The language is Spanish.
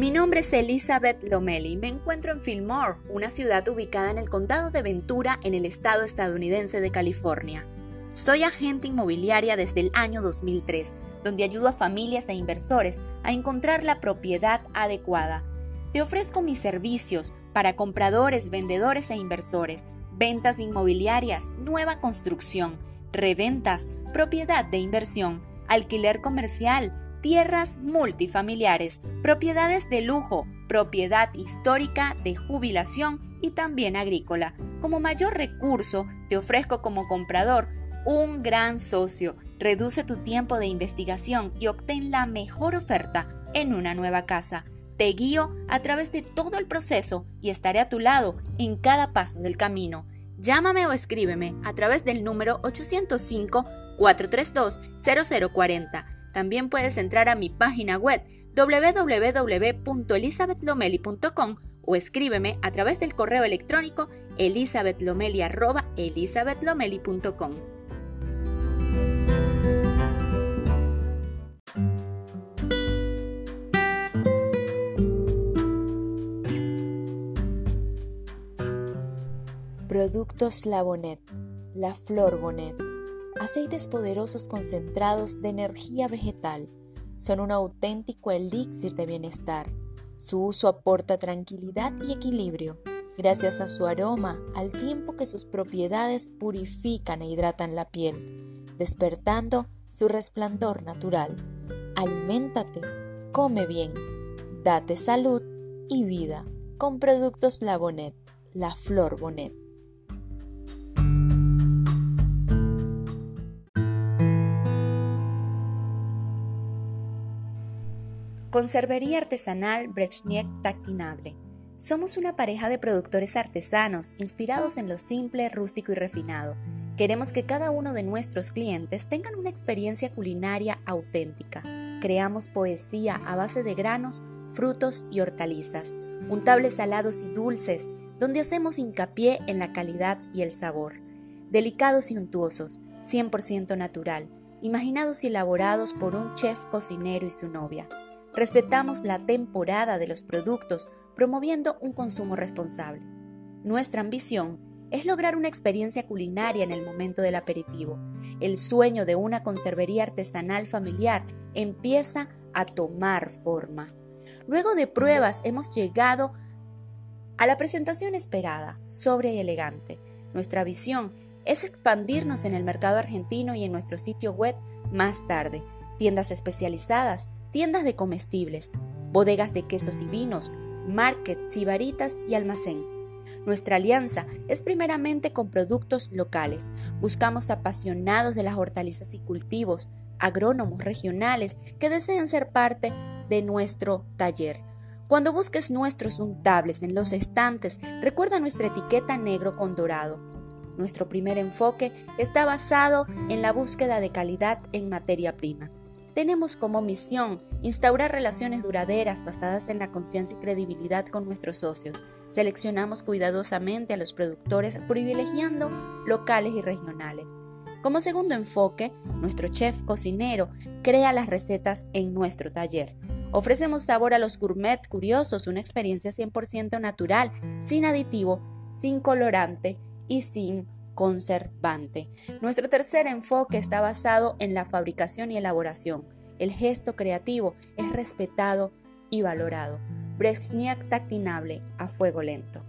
Mi nombre es Elizabeth Lomeli me encuentro en Fillmore, una ciudad ubicada en el condado de Ventura en el estado estadounidense de California. Soy agente inmobiliaria desde el año 2003, donde ayudo a familias e inversores a encontrar la propiedad adecuada. Te ofrezco mis servicios para compradores, vendedores e inversores, ventas inmobiliarias, nueva construcción, reventas, propiedad de inversión, alquiler comercial, tierras multifamiliares, propiedades de lujo, propiedad histórica de jubilación y también agrícola. Como mayor recurso, te ofrezco como comprador un gran socio. Reduce tu tiempo de investigación y obtén la mejor oferta en una nueva casa. Te guío a través de todo el proceso y estaré a tu lado en cada paso del camino. Llámame o escríbeme a través del número 805-432-0040. También puedes entrar a mi página web www.elizabethlomeli.com o escríbeme a través del correo electrónico elizabethlomeli.com. Productos La la flor Bonet. Aceites poderosos concentrados de energía vegetal. Son un auténtico elixir de bienestar. Su uso aporta tranquilidad y equilibrio, gracias a su aroma, al tiempo que sus propiedades purifican e hidratan la piel, despertando su resplandor natural. Aliméntate, come bien, date salud y vida con productos La la flor Bonet. Conservería Artesanal Brechniek Tactinable. Somos una pareja de productores artesanos inspirados en lo simple, rústico y refinado. Queremos que cada uno de nuestros clientes tengan una experiencia culinaria auténtica. Creamos poesía a base de granos, frutos y hortalizas, untables salados y dulces, donde hacemos hincapié en la calidad y el sabor. Delicados y untuosos, 100% natural, imaginados y elaborados por un chef cocinero y su novia. Respetamos la temporada de los productos, promoviendo un consumo responsable. Nuestra ambición es lograr una experiencia culinaria en el momento del aperitivo. El sueño de una conservería artesanal familiar empieza a tomar forma. Luego de pruebas hemos llegado a la presentación esperada, sobria y elegante. Nuestra visión es expandirnos en el mercado argentino y en nuestro sitio web más tarde. Tiendas especializadas, tiendas de comestibles, bodegas de quesos y vinos, markets, sibaritas y almacén. Nuestra alianza es primeramente con productos locales. Buscamos apasionados de las hortalizas y cultivos, agrónomos regionales que deseen ser parte de nuestro taller. Cuando busques nuestros untables en los estantes, recuerda nuestra etiqueta negro con dorado. Nuestro primer enfoque está basado en la búsqueda de calidad en materia prima. Tenemos como misión instaurar relaciones duraderas basadas en la confianza y credibilidad con nuestros socios. Seleccionamos cuidadosamente a los productores privilegiando locales y regionales. Como segundo enfoque, nuestro chef cocinero crea las recetas en nuestro taller. Ofrecemos sabor a los gourmet curiosos, una experiencia 100% natural, sin aditivo, sin colorante y sin conservante. Nuestro tercer enfoque está basado en la fabricación y elaboración. El gesto creativo es respetado y valorado. Brezhniak tactinable a fuego lento.